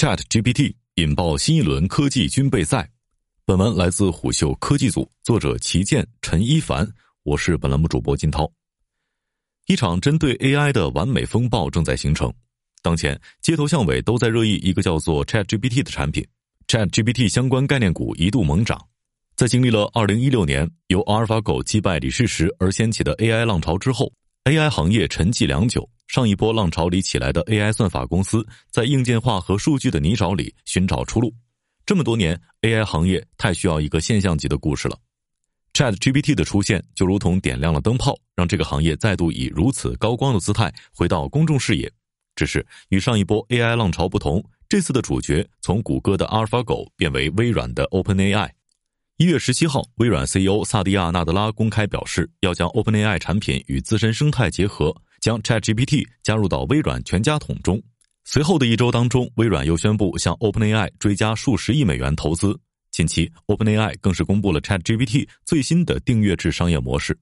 Chat GPT 引爆新一轮科技军备赛。本文来自虎嗅科技组，作者齐健、陈一凡，我是本栏目主播金涛。一场针对 AI 的完美风暴正在形成。当前，街头巷尾都在热议一个叫做 Chat GPT 的产品。Chat GPT 相关概念股一度猛涨。在经历了2016年由阿尔法狗击败李世石而掀起的 AI 浪潮之后，AI 行业沉寂良久。上一波浪潮里起来的 AI 算法公司，在硬件化和数据的泥沼里寻找出路。这么多年，AI 行业太需要一个现象级的故事了。Chat GPT 的出现，就如同点亮了灯泡，让这个行业再度以如此高光的姿态回到公众视野。只是与上一波 AI 浪潮不同，这次的主角从谷歌的阿尔法狗变为微软的 OpenAI。一月十七号，微软 CEO 萨蒂亚·纳德拉公开表示，要将 OpenAI 产品与自身生态结合。将 ChatGPT 加入到微软全家桶中。随后的一周当中，微软又宣布向 OpenAI 追加数十亿美元投资。近期，OpenAI 更是公布了 ChatGPT 最新的订阅制商业模式。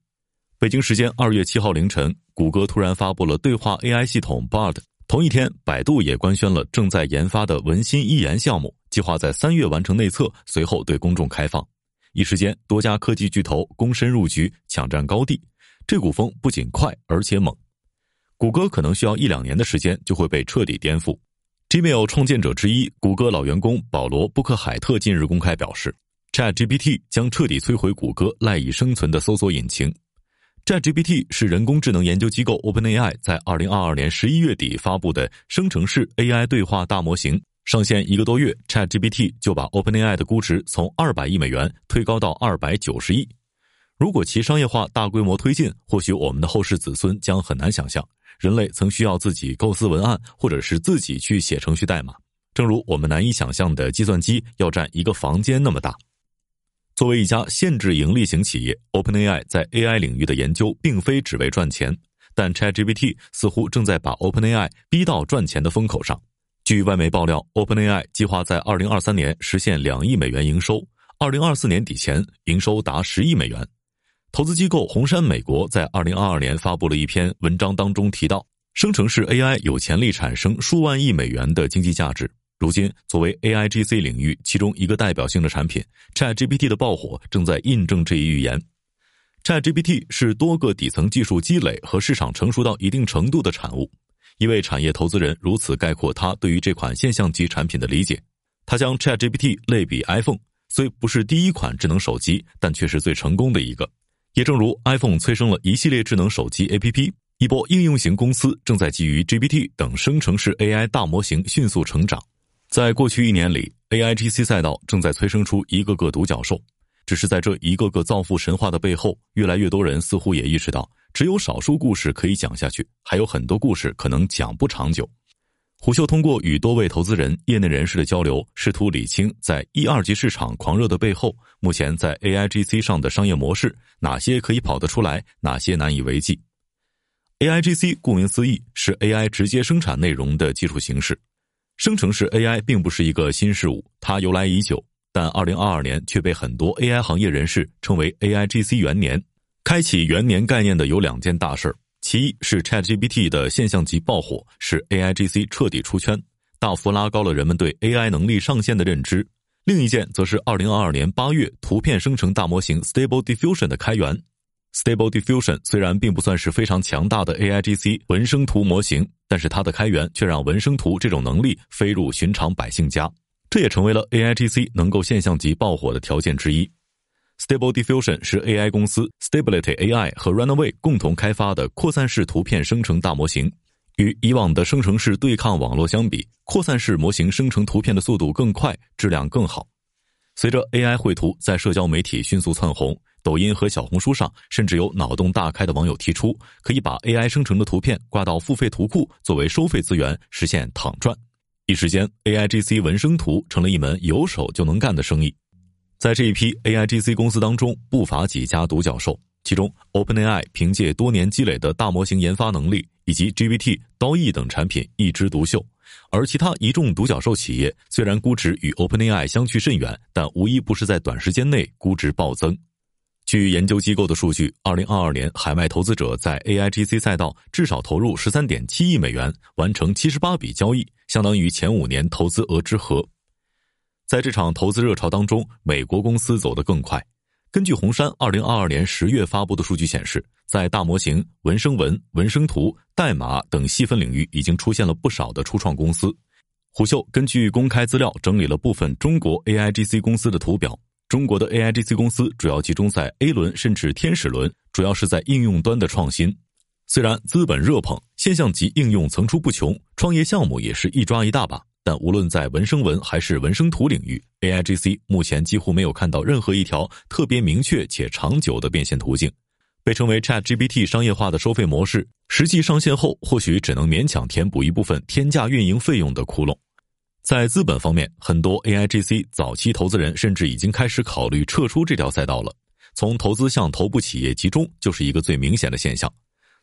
北京时间二月七号凌晨，谷歌突然发布了对话 AI 系统 Bard。同一天，百度也官宣了正在研发的文心一言项目，计划在三月完成内测，随后对公众开放。一时间，多家科技巨头躬身入局，抢占高地。这股风不仅快，而且猛。谷歌可能需要一两年的时间就会被彻底颠覆。Gmail 创建者之一、谷歌老员工保罗·布克海特近日公开表示，ChatGPT 将彻底摧毁谷歌赖以生存的搜索引擎。ChatGPT 是人工智能研究机构 OpenAI 在2022年11月底发布的生成式 AI 对话大模型。上线一个多月，ChatGPT 就把 OpenAI 的估值从200亿美元推高到290亿。如果其商业化大规模推进，或许我们的后世子孙将很难想象。人类曾需要自己构思文案，或者是自己去写程序代码，正如我们难以想象的计算机要占一个房间那么大。作为一家限制盈利型企业，OpenAI 在 AI 领域的研究并非只为赚钱，但 ChatGPT 似乎正在把 OpenAI 逼到赚钱的风口上。据外媒爆料，OpenAI 计划在2023年实现两亿美元营收，2024年底前营收达十亿美元。投资机构红杉美国在二零二二年发布了一篇文章，当中提到，生成式 AI 有潜力产生数万亿美元的经济价值。如今，作为 AIGC 领域其中一个代表性的产品，ChatGPT 的爆火正在印证这一预言。ChatGPT 是多个底层技术积累和市场成熟到一定程度的产物。一位产业投资人如此概括他对于这款现象级产品的理解：他将 ChatGPT 类比 iPhone，虽不是第一款智能手机，但却是最成功的一个。也正如 iPhone 催生了一系列智能手机 APP，一波应用型公司正在基于 GPT 等生成式 AI 大模型迅速成长。在过去一年里，AIGC 赛道正在催生出一个个独角兽。只是在这一个个造富神话的背后，越来越多人似乎也意识到，只有少数故事可以讲下去，还有很多故事可能讲不长久。虎嗅通过与多位投资人、业内人士的交流，试图理清在一二级市场狂热的背后，目前在 AIGC 上的商业模式，哪些可以跑得出来，哪些难以为继。AIGC 顾名思义是 AI 直接生产内容的技术形式。生成式 AI 并不是一个新事物，它由来已久，但2022年却被很多 AI 行业人士称为 AIGC 元年。开启元年概念的有两件大事儿。其一是 ChatGPT 的现象级爆火，使 AIGC 彻底出圈，大幅拉高了人们对 AI 能力上限的认知。另一件则是2022年8月图片生成大模型 Stable Diffusion 的开源。Stable Diffusion 虽然并不算是非常强大的 AIGC 文生图模型，但是它的开源却让文生图这种能力飞入寻常百姓家，这也成为了 AIGC 能够现象级爆火的条件之一。Stable Diffusion 是 AI 公司 Stability AI 和 Runway 共同开发的扩散式图片生成大模型。与以往的生成式对抗网络相比，扩散式模型生成图片的速度更快，质量更好。随着 AI 绘图在社交媒体迅速窜红，抖音和小红书上甚至有脑洞大开的网友提出，可以把 AI 生成的图片挂到付费图库作为收费资源，实现躺赚。一时间，AIGC 文生图成了一门有手就能干的生意。在这一批 AIGC 公司当中，不乏几家独角兽。其中，OpenAI 凭借多年积累的大模型研发能力，以及 GPT、刀翼等产品一枝独秀。而其他一众独角兽企业，虽然估值与 OpenAI 相去甚远，但无一不是在短时间内估值暴增。据研究机构的数据，2022年海外投资者在 AIGC 赛道至少投入13.7亿美元，完成78笔交易，相当于前五年投资额之和。在这场投资热潮当中，美国公司走得更快。根据红杉二零二二年十月发布的数据显示，在大模型、文生文、文生图、代码等细分领域，已经出现了不少的初创公司。虎嗅根据公开资料整理了部分中国 AIGC 公司的图表。中国的 AIGC 公司主要集中在 A 轮甚至天使轮，主要是在应用端的创新。虽然资本热捧，现象级应用层出不穷，创业项目也是一抓一大把。但无论在文生文还是文生图领域，AIGC 目前几乎没有看到任何一条特别明确且长久的变现途径。被称为 ChatGPT 商业化的收费模式，实际上线后或许只能勉强填补一部分天价运营费用的窟窿。在资本方面，很多 AIGC 早期投资人甚至已经开始考虑撤出这条赛道了。从投资向头部企业集中，就是一个最明显的现象。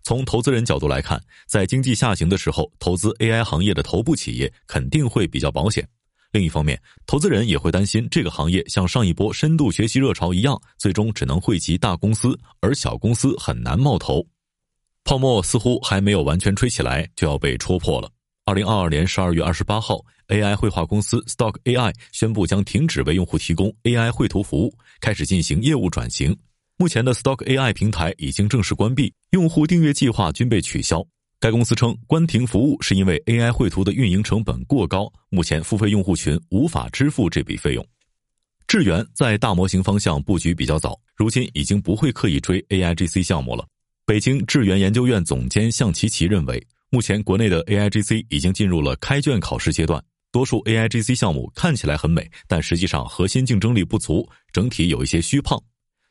从投资人角度来看，在经济下行的时候，投资 AI 行业的头部企业肯定会比较保险。另一方面，投资人也会担心这个行业像上一波深度学习热潮一样，最终只能惠及大公司，而小公司很难冒头。泡沫似乎还没有完全吹起来，就要被戳破了。二零二二年十二月二十八号，AI 绘画公司 Stock AI 宣布将停止为用户提供 AI 绘图服务，开始进行业务转型。目前的 Stock AI 平台已经正式关闭，用户订阅计划均被取消。该公司称，关停服务是因为 AI 绘图的运营成本过高，目前付费用户群无法支付这笔费用。智源在大模型方向布局比较早，如今已经不会刻意追 AIGC 项目了。北京智源研究院总监向琪琪认为，目前国内的 AIGC 已经进入了开卷考试阶段，多数 AIGC 项目看起来很美，但实际上核心竞争力不足，整体有一些虚胖。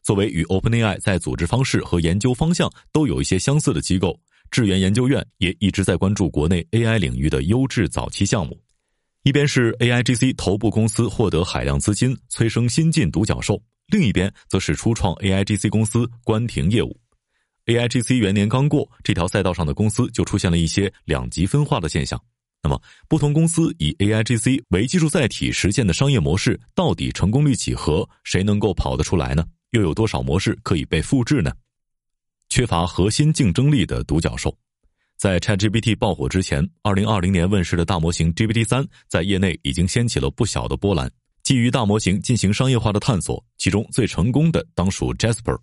作为与 OpenAI 在组织方式和研究方向都有一些相似的机构，智源研究院也一直在关注国内 AI 领域的优质早期项目。一边是 AIGC 头部公司获得海量资金催生新晋独角兽，另一边则是初创 AIGC 公司关停业务。AIGC 元年刚过，这条赛道上的公司就出现了一些两极分化的现象。那么，不同公司以 AIGC 为技术载体实现的商业模式，到底成功率几何？谁能够跑得出来呢？又有多少模式可以被复制呢？缺乏核心竞争力的独角兽，在 ChatGPT 爆火之前，二零二零年问世的大模型 GPT 三在业内已经掀起了不小的波澜。基于大模型进行商业化的探索，其中最成功的当属 Jasper。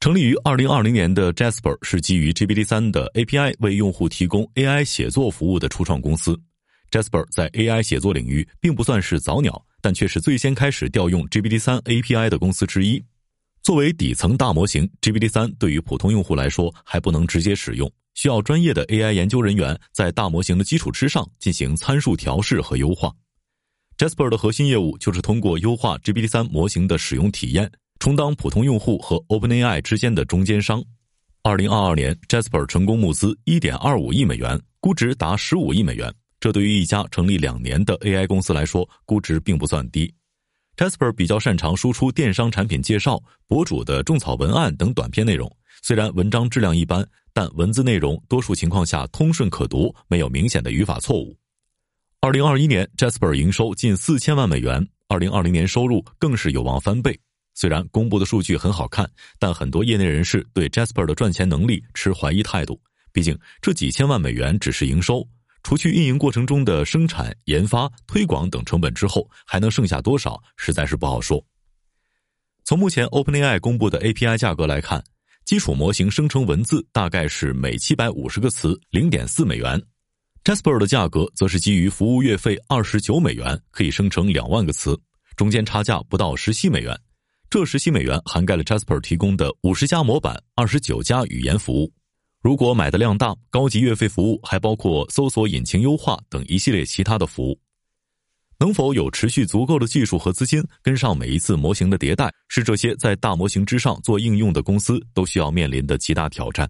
成立于二零二零年的 Jasper 是基于 GPT 三的 API 为用户提供 AI 写作服务的初创公司。Jasper 在 AI 写作领域并不算是早鸟，但却是最先开始调用 GPT 三 API 的公司之一。作为底层大模型，GPT 三对于普通用户来说还不能直接使用，需要专业的 AI 研究人员在大模型的基础之上进行参数调试和优化。Jasper 的核心业务就是通过优化 GPT 三模型的使用体验，充当普通用户和 OpenAI 之间的中间商。二零二二年，Jasper 成功募资一点二五亿美元，估值达十五亿美元。这对于一家成立两年的 AI 公司来说，估值并不算低。Jasper 比较擅长输出电商产品介绍、博主的种草文案等短篇内容。虽然文章质量一般，但文字内容多数情况下通顺可读，没有明显的语法错误。二零二一年，Jasper 营收近四千万美元，二零二零年收入更是有望翻倍。虽然公布的数据很好看，但很多业内人士对 Jasper 的赚钱能力持怀疑态度。毕竟这几千万美元只是营收。除去运营过程中的生产、研发、推广等成本之后，还能剩下多少，实在是不好说。从目前 OpenAI 公布的 API 价格来看，基础模型生成文字大概是每七百五十个词零点四美元，Jasper 的价格则是基于服务月费二十九美元，可以生成两万个词，中间差价不到十七美元。这十七美元涵盖了 Jasper 提供的五十家模板、二十九家语言服务。如果买的量大，高级月费服务还包括搜索引擎优化等一系列其他的服务。能否有持续足够的技术和资金跟上每一次模型的迭代，是这些在大模型之上做应用的公司都需要面临的极大挑战。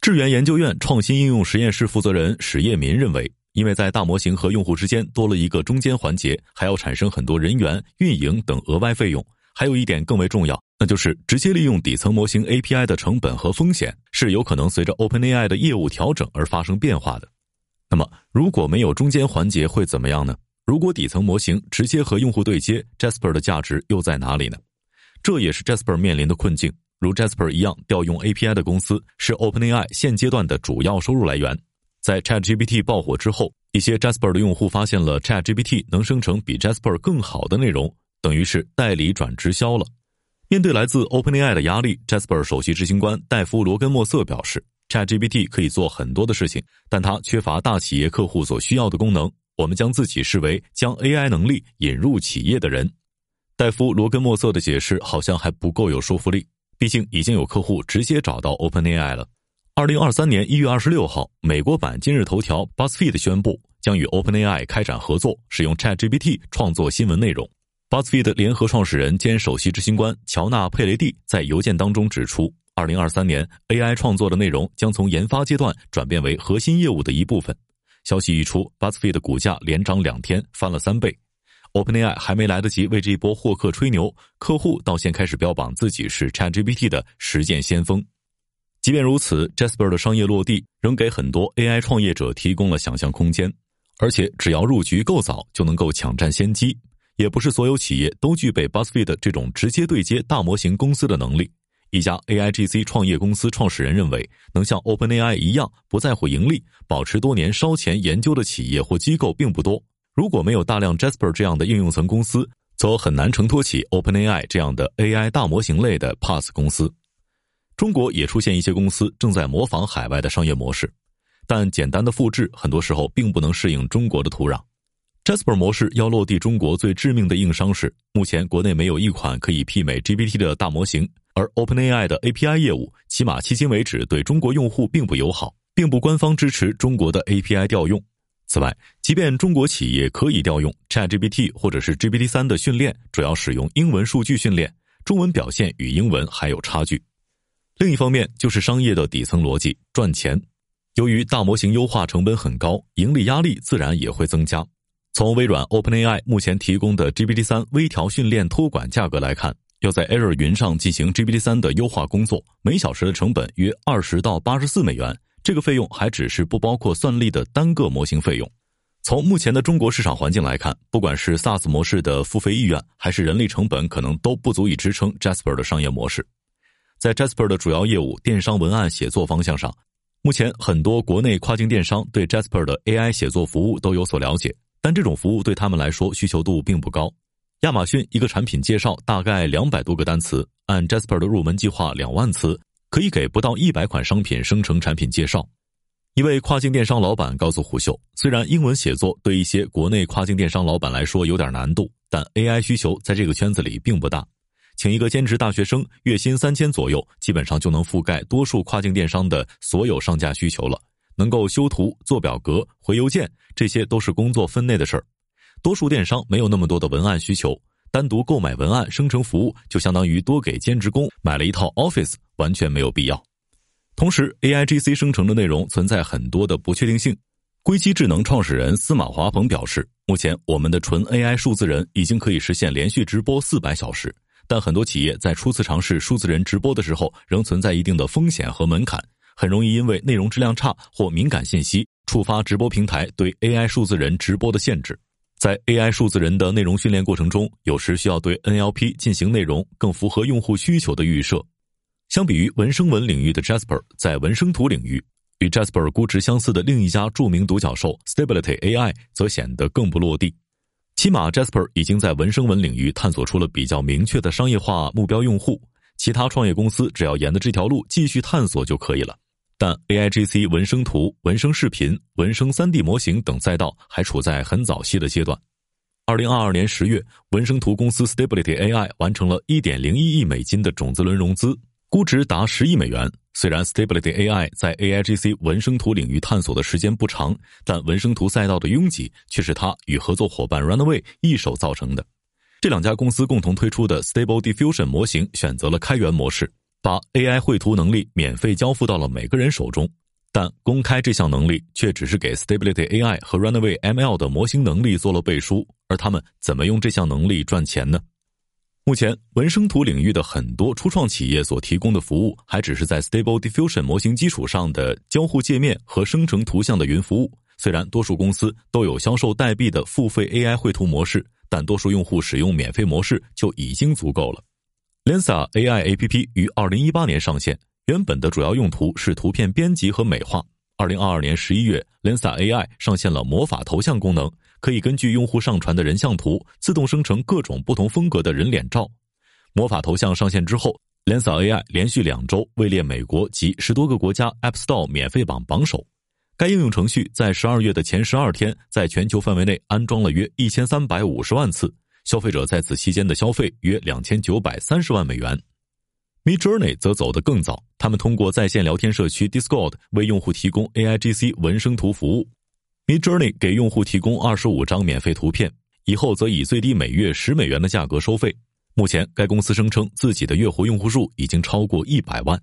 智源研究院创新应用实验室负责人史业民认为，因为在大模型和用户之间多了一个中间环节，还要产生很多人员、运营等额外费用。还有一点更为重要，那就是直接利用底层模型 API 的成本和风险是有可能随着 OpenAI 的业务调整而发生变化的。那么，如果没有中间环节会怎么样呢？如果底层模型直接和用户对接，Jasper 的价值又在哪里呢？这也是 Jasper 面临的困境。如 Jasper 一样调用 API 的公司是 OpenAI 现阶段的主要收入来源。在 ChatGPT 爆火之后一些 Jasper 的用户发现了 ChatGPT 能生成比 Jasper 更好的内容，等于是代理转直销了。面对来自 OpenAI 的压力，Jasper 首席执行官戴夫·罗根莫瑟表示：“ChatGPT 可以做很多的事情，但它缺乏大企业客户所需要的功能。我们将自己视为将 AI 能力引入企业的人。”戴夫·罗根莫瑟的解释好像还不够有说服力，毕竟已经有客户直接找到 OpenAI 了。二零二三年一月二十六号，美国版今日头条 BuzzFeed 宣布将与 OpenAI 开展合作，使用 ChatGPT 创作新闻内容。BuzzFeed 联合创始人兼首席执行官乔纳·佩雷蒂在邮件当中指出，二零二三年 AI 创作的内容将从研发阶段转变为核心业务的一部分。消息一出，BuzzFeed 的股价连涨两天，翻了三倍。OpenAI 还没来得及为这一波获客吹牛，客户倒先开始标榜自己是 ChatGPT 的实践先锋。即便如此，Jasper 的商业落地仍给很多 AI 创业者提供了想象空间，而且只要入局够早，就能够抢占先机。也不是所有企业都具备 BuzzFeed 这种直接对接大模型公司的能力。一家 AIGC 创业公司创始人认为，能像 OpenAI 一样不在乎盈利、保持多年烧钱研究的企业或机构并不多。如果没有大量 Jasper 这样的应用层公司，则很难承托起 OpenAI 这样的 AI 大模型类的 PaaS 公司。中国也出现一些公司正在模仿海外的商业模式，但简单的复制很多时候并不能适应中国的土壤。Jasper 模式要落地中国最致命的硬伤是，目前国内没有一款可以媲美 GPT 的大模型，而 OpenAI 的 API 业务，起码迄今为止对中国用户并不友好，并不官方支持中国的 API 调用。此外，即便中国企业可以调用 ChatGPT 或者是 GPT 三的训练，主要使用英文数据训练，中文表现与英文还有差距。另一方面，就是商业的底层逻辑，赚钱。由于大模型优化成本很高，盈利压力自然也会增加。从微软 OpenAI 目前提供的 GPT 三微调训练托管价格来看，要在 Azure 云上进行 GPT 三的优化工作，每小时的成本约二十到八十四美元。这个费用还只是不包括算力的单个模型费用。从目前的中国市场环境来看，不管是 SaaS 模式的付费意愿，还是人力成本，可能都不足以支撑 Jasper 的商业模式。在 Jasper 的主要业务电商文案写作方向上，目前很多国内跨境电商对 Jasper 的 AI 写作服务都有所了解。但这种服务对他们来说需求度并不高。亚马逊一个产品介绍大概两百多个单词，按 Jasper 的入门计划两万词，可以给不到一百款商品生成产品介绍。一位跨境电商老板告诉胡秀，虽然英文写作对一些国内跨境电商老板来说有点难度，但 AI 需求在这个圈子里并不大。请一个兼职大学生，月薪三千左右，基本上就能覆盖多数跨境电商的所有上架需求了。能够修图、做表格、回邮件，这些都是工作分内的事儿。多数电商没有那么多的文案需求，单独购买文案生成服务，就相当于多给兼职工买了一套 Office，完全没有必要。同时，AIGC 生成的内容存在很多的不确定性。硅基智能创始人司马华鹏表示，目前我们的纯 AI 数字人已经可以实现连续直播四百小时，但很多企业在初次尝试数字人直播的时候，仍存在一定的风险和门槛。很容易因为内容质量差或敏感信息，触发直播平台对 AI 数字人直播的限制。在 AI 数字人的内容训练过程中，有时需要对 NLP 进行内容更符合用户需求的预设。相比于文生文领域的 Jasper，在文生图领域，与 Jasper 估值相似的另一家著名独角兽 Stability AI 则显得更不落地。起码 Jasper 已经在文生文领域探索出了比较明确的商业化目标用户，其他创业公司只要沿着这条路继续探索就可以了。但 AIGC 文生图、文生视频、文生 3D 模型等赛道还处在很早期的阶段。二零二二年十月，文生图公司 Stability AI 完成了一点零一亿美金的种子轮融资，估值达十亿美元。虽然 Stability AI 在 AIGC 文生图领域探索的时间不长，但文生图赛道的拥挤却是它与合作伙伴 Runway 一手造成的。这两家公司共同推出的 Stable Diffusion 模型选择了开源模式。把 AI 绘图能力免费交付到了每个人手中，但公开这项能力却只是给 Stability AI 和 Runway ML 的模型能力做了背书，而他们怎么用这项能力赚钱呢？目前，文生图领域的很多初创企业所提供的服务，还只是在 Stable Diffusion 模型基础上的交互界面和生成图像的云服务。虽然多数公司都有销售代币的付费 AI 绘图模式，但多数用户使用免费模式就已经足够了。Lensa AI APP 于二零一八年上线，原本的主要用途是图片编辑和美化。二零二二年十一月，Lensa AI 上线了魔法头像功能，可以根据用户上传的人像图，自动生成各种不同风格的人脸照。魔法头像上线之后，Lensa AI 连续两周位列美国及十多个国家 App Store 免费榜榜首。该应用程序在十二月的前十二天，在全球范围内安装了约一千三百五十万次，消费者在此期间的消费约两千九百三十万美元。Midjourney 则走得更早，他们通过在线聊天社区 Discord 为用户提供 AIGC 文生图服务。Midjourney 给用户提供二十五张免费图片，以后则以最低每月十美元的价格收费。目前，该公司声称自己的月活用户数已经超过一百万。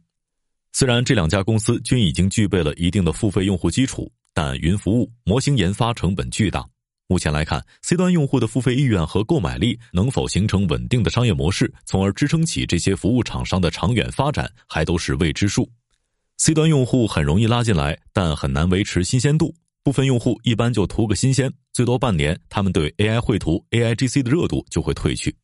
虽然这两家公司均已经具备了一定的付费用户基础，但云服务模型研发成本巨大。目前来看，C 端用户的付费意愿和购买力能否形成稳定的商业模式，从而支撑起这些服务厂商的长远发展，还都是未知数。C 端用户很容易拉进来，但很难维持新鲜度。部分用户一般就图个新鲜，最多半年，他们对 AI 绘图、AIGC 的热度就会退去。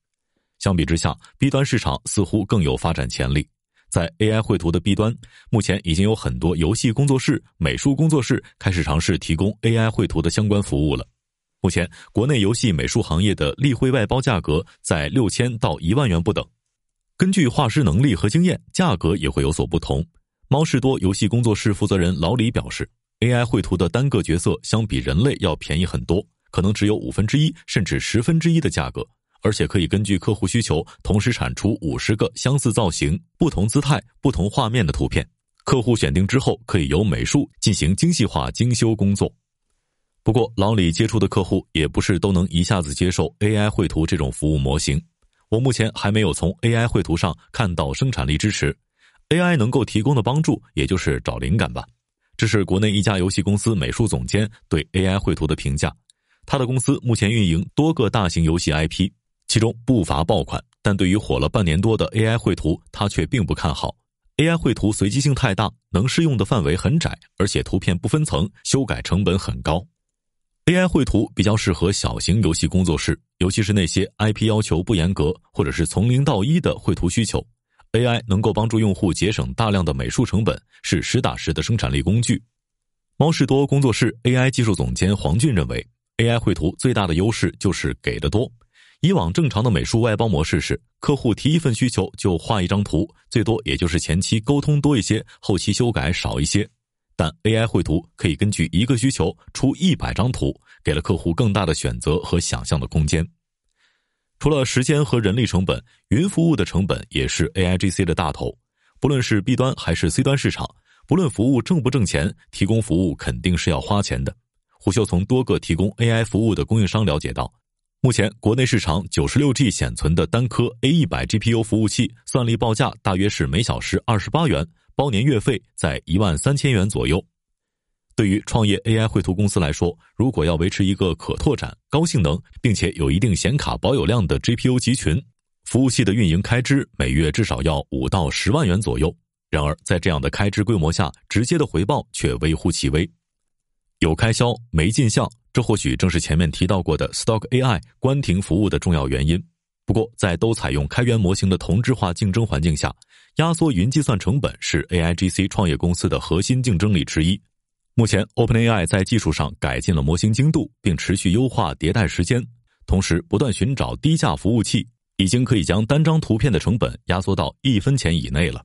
相比之下，B 端市场似乎更有发展潜力。在 AI 绘图的 B 端，目前已经有很多游戏工作室、美术工作室开始尝试提供 AI 绘图的相关服务了。目前，国内游戏美术行业的例会外包价格在六千到一万元不等。根据画师能力和经验，价格也会有所不同。猫士多游戏工作室负责人老李表示，AI 绘图的单个角色相比人类要便宜很多，可能只有五分之一甚至十分之一的价格，而且可以根据客户需求同时产出五十个相似造型、不同姿态、不同画面的图片。客户选定之后，可以由美术进行精细化精修工作。不过，老李接触的客户也不是都能一下子接受 AI 绘图这种服务模型。我目前还没有从 AI 绘图上看到生产力支持，AI 能够提供的帮助也就是找灵感吧。这是国内一家游戏公司美术总监对 AI 绘图的评价。他的公司目前运营多个大型游戏 IP，其中不乏爆款。但对于火了半年多的 AI 绘图，他却并不看好。AI 绘图随机性太大，能适用的范围很窄，而且图片不分层，修改成本很高。AI 绘图比较适合小型游戏工作室，尤其是那些 IP 要求不严格或者是从零到一的绘图需求。AI 能够帮助用户节省大量的美术成本，是实打实的生产力工具。猫士多工作室 AI 技术总监黄俊认为，AI 绘图最大的优势就是给的多。以往正常的美术外包模式是，客户提一份需求就画一张图，最多也就是前期沟通多一些，后期修改少一些。但 AI 绘图可以根据一个需求出一百张图，给了客户更大的选择和想象的空间。除了时间和人力成本，云服务的成本也是 AIGC 的大头。不论是 B 端还是 C 端市场，不论服务挣不挣钱，提供服务肯定是要花钱的。胡秀从多个提供 AI 服务的供应商了解到，目前国内市场九十六 G 显存的单颗 A 一百 GPU 服务器算力报价大约是每小时二十八元。包年月费在一万三千元左右。对于创业 AI 绘图公司来说，如果要维持一个可拓展、高性能，并且有一定显卡保有量的 GPU 集群，服务器的运营开支每月至少要五到十万元左右。然而，在这样的开支规模下，直接的回报却微乎其微。有开销没进项，这或许正是前面提到过的 Stock AI 关停服务的重要原因。不过，在都采用开源模型的同质化竞争环境下，压缩云计算成本是 AIGC 创业公司的核心竞争力之一。目前，OpenAI 在技术上改进了模型精度，并持续优化迭代时间，同时不断寻找低价服务器，已经可以将单张图片的成本压缩到一分钱以内了。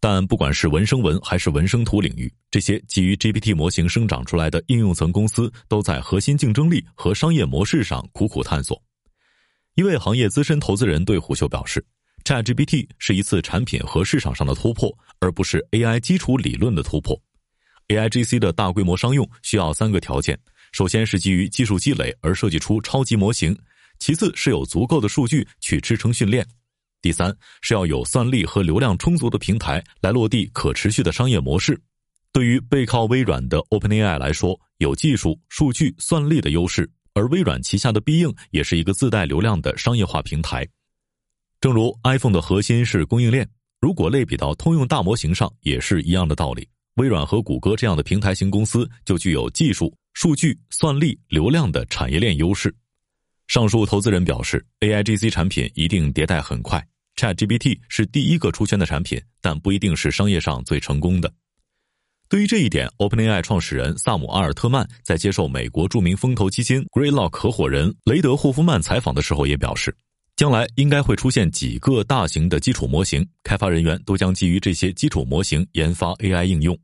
但不管是文生文还是文生图领域，这些基于 GPT 模型生长出来的应用层公司，都在核心竞争力和商业模式上苦苦探索。一位行业资深投资人对虎嗅表示：“ChatGPT 是一次产品和市场上的突破，而不是 AI 基础理论的突破。AIGC 的大规模商用需要三个条件：首先是基于技术积累而设计出超级模型；其次是有足够的数据去支撑训练；第三是要有算力和流量充足的平台来落地可持续的商业模式。对于背靠微软的 OpenAI 来说，有技术、数据、算力的优势。”而微软旗下的必应也是一个自带流量的商业化平台，正如 iPhone 的核心是供应链，如果类比到通用大模型上，也是一样的道理。微软和谷歌这样的平台型公司就具有技术、数据、算力、流量的产业链优势。上述投资人表示，AIGC 产品一定迭代很快，ChatGPT 是第一个出圈的产品，但不一定是商业上最成功的。对于这一点，OpenAI 创始人萨姆阿尔特曼在接受美国著名风投基金 Greylock 合伙人雷德霍夫曼采访的时候也表示，将来应该会出现几个大型的基础模型，开发人员都将基于这些基础模型研发 AI 应用。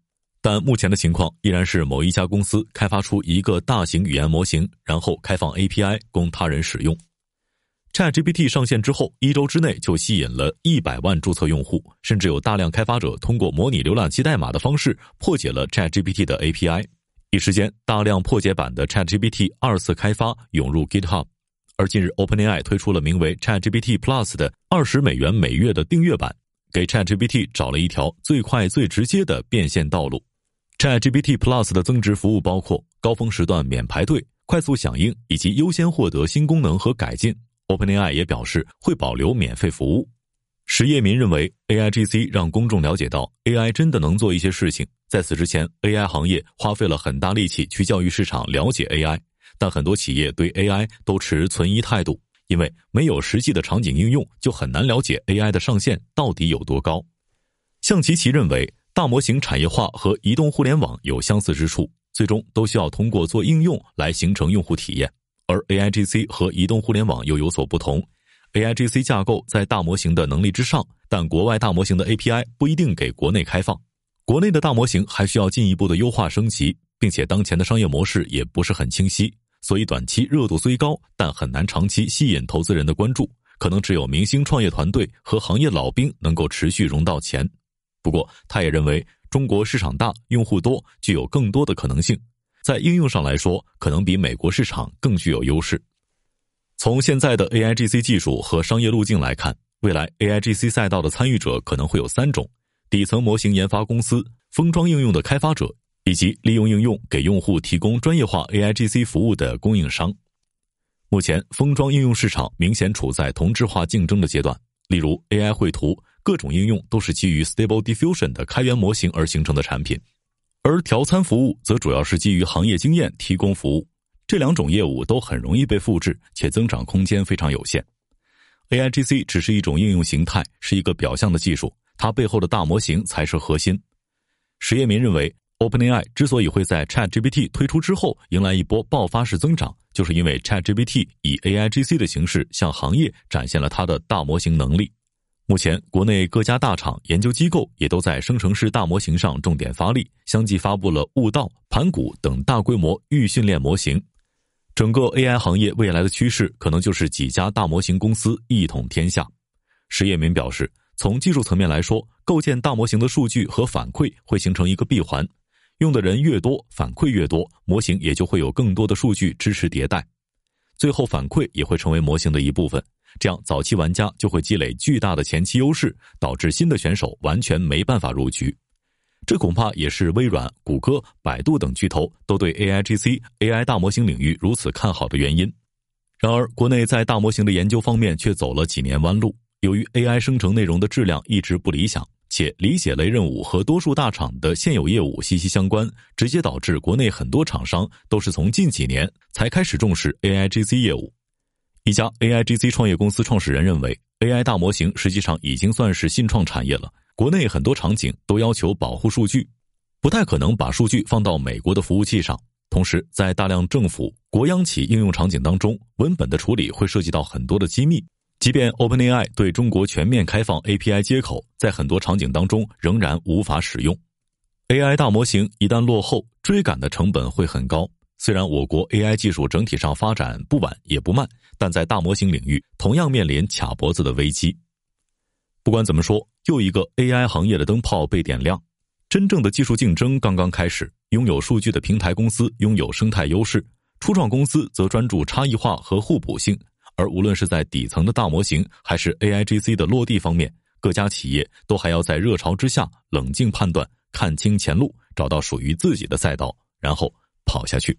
但目前的情况依然是某一家公司开发出一个大型语言模型，然后开放 API 供他人使用。ChatGPT 上线之后，一周之内就吸引了一百万注册用户，甚至有大量开发者通过模拟浏览器代码的方式破解了 ChatGPT 的 API。一时间，大量破解版的 ChatGPT 二次开发涌入 GitHub。而近日，OpenAI 推出了名为 ChatGPT Plus 的二十美元每月的订阅版，给 ChatGPT 找了一条最快最直接的变现道路。ChatGPT Plus 的增值服务包括高峰时段免排队、快速响应以及优先获得新功能和改进。OpenAI 也表示会保留免费服务。石业民认为，AIGC 让公众了解到 AI 真的能做一些事情。在此之前，AI 行业花费了很大力气去教育市场了解 AI，但很多企业对 AI 都持存疑态度，因为没有实际的场景应用，就很难了解 AI 的上限到底有多高。向琪琪认为。大模型产业化和移动互联网有相似之处，最终都需要通过做应用来形成用户体验。而 AIGC 和移动互联网又有所不同，AIGC 架构在大模型的能力之上，但国外大模型的 API 不一定给国内开放，国内的大模型还需要进一步的优化升级，并且当前的商业模式也不是很清晰，所以短期热度虽高，但很难长期吸引投资人的关注，可能只有明星创业团队和行业老兵能够持续融到钱。不过，他也认为中国市场大、用户多，具有更多的可能性。在应用上来说，可能比美国市场更具有优势。从现在的 AIGC 技术和商业路径来看，未来 AIGC 赛道的参与者可能会有三种：底层模型研发公司、封装应用的开发者，以及利用应用给用户提供专业化 AIGC 服务的供应商。目前，封装应用市场明显处在同质化竞争的阶段，例如 AI 绘图。各种应用都是基于 Stable Diffusion 的开源模型而形成的产品，而调参服务则主要是基于行业经验提供服务。这两种业务都很容易被复制，且增长空间非常有限。AIGC 只是一种应用形态，是一个表象的技术，它背后的大模型才是核心。石业民认为，OpenAI 之所以会在 ChatGPT 推出之后迎来一波爆发式增长，就是因为 ChatGPT 以 AIGC 的形式向行业展现了它的大模型能力。目前，国内各家大厂、研究机构也都在生成式大模型上重点发力，相继发布了悟道、盘古等大规模预训练模型。整个 AI 行业未来的趋势，可能就是几家大模型公司一统天下。石业民表示，从技术层面来说，构建大模型的数据和反馈会形成一个闭环，用的人越多，反馈越多，模型也就会有更多的数据支持迭代，最后反馈也会成为模型的一部分。这样，早期玩家就会积累巨大的前期优势，导致新的选手完全没办法入局。这恐怕也是微软、谷歌、百度等巨头都对 AIGC AI 大模型领域如此看好的原因。然而，国内在大模型的研究方面却走了几年弯路。由于 AI 生成内容的质量一直不理想，且理解类任务和多数大厂的现有业务息息相关，直接导致国内很多厂商都是从近几年才开始重视 AIGC 业务。一家 AIGC 创业公司创始人认为，AI 大模型实际上已经算是新创产业了。国内很多场景都要求保护数据，不太可能把数据放到美国的服务器上。同时，在大量政府、国央企应用场景当中，文本的处理会涉及到很多的机密。即便 OpenAI 对中国全面开放 API 接口，在很多场景当中仍然无法使用。AI 大模型一旦落后，追赶的成本会很高。虽然我国 AI 技术整体上发展不晚也不慢，但在大模型领域同样面临卡脖子的危机。不管怎么说，又一个 AI 行业的灯泡被点亮，真正的技术竞争刚刚开始。拥有数据的平台公司拥有生态优势，初创公司则专注差异化和互补性。而无论是在底层的大模型，还是 AIGC 的落地方面，各家企业都还要在热潮之下冷静判断，看清前路，找到属于自己的赛道，然后跑下去。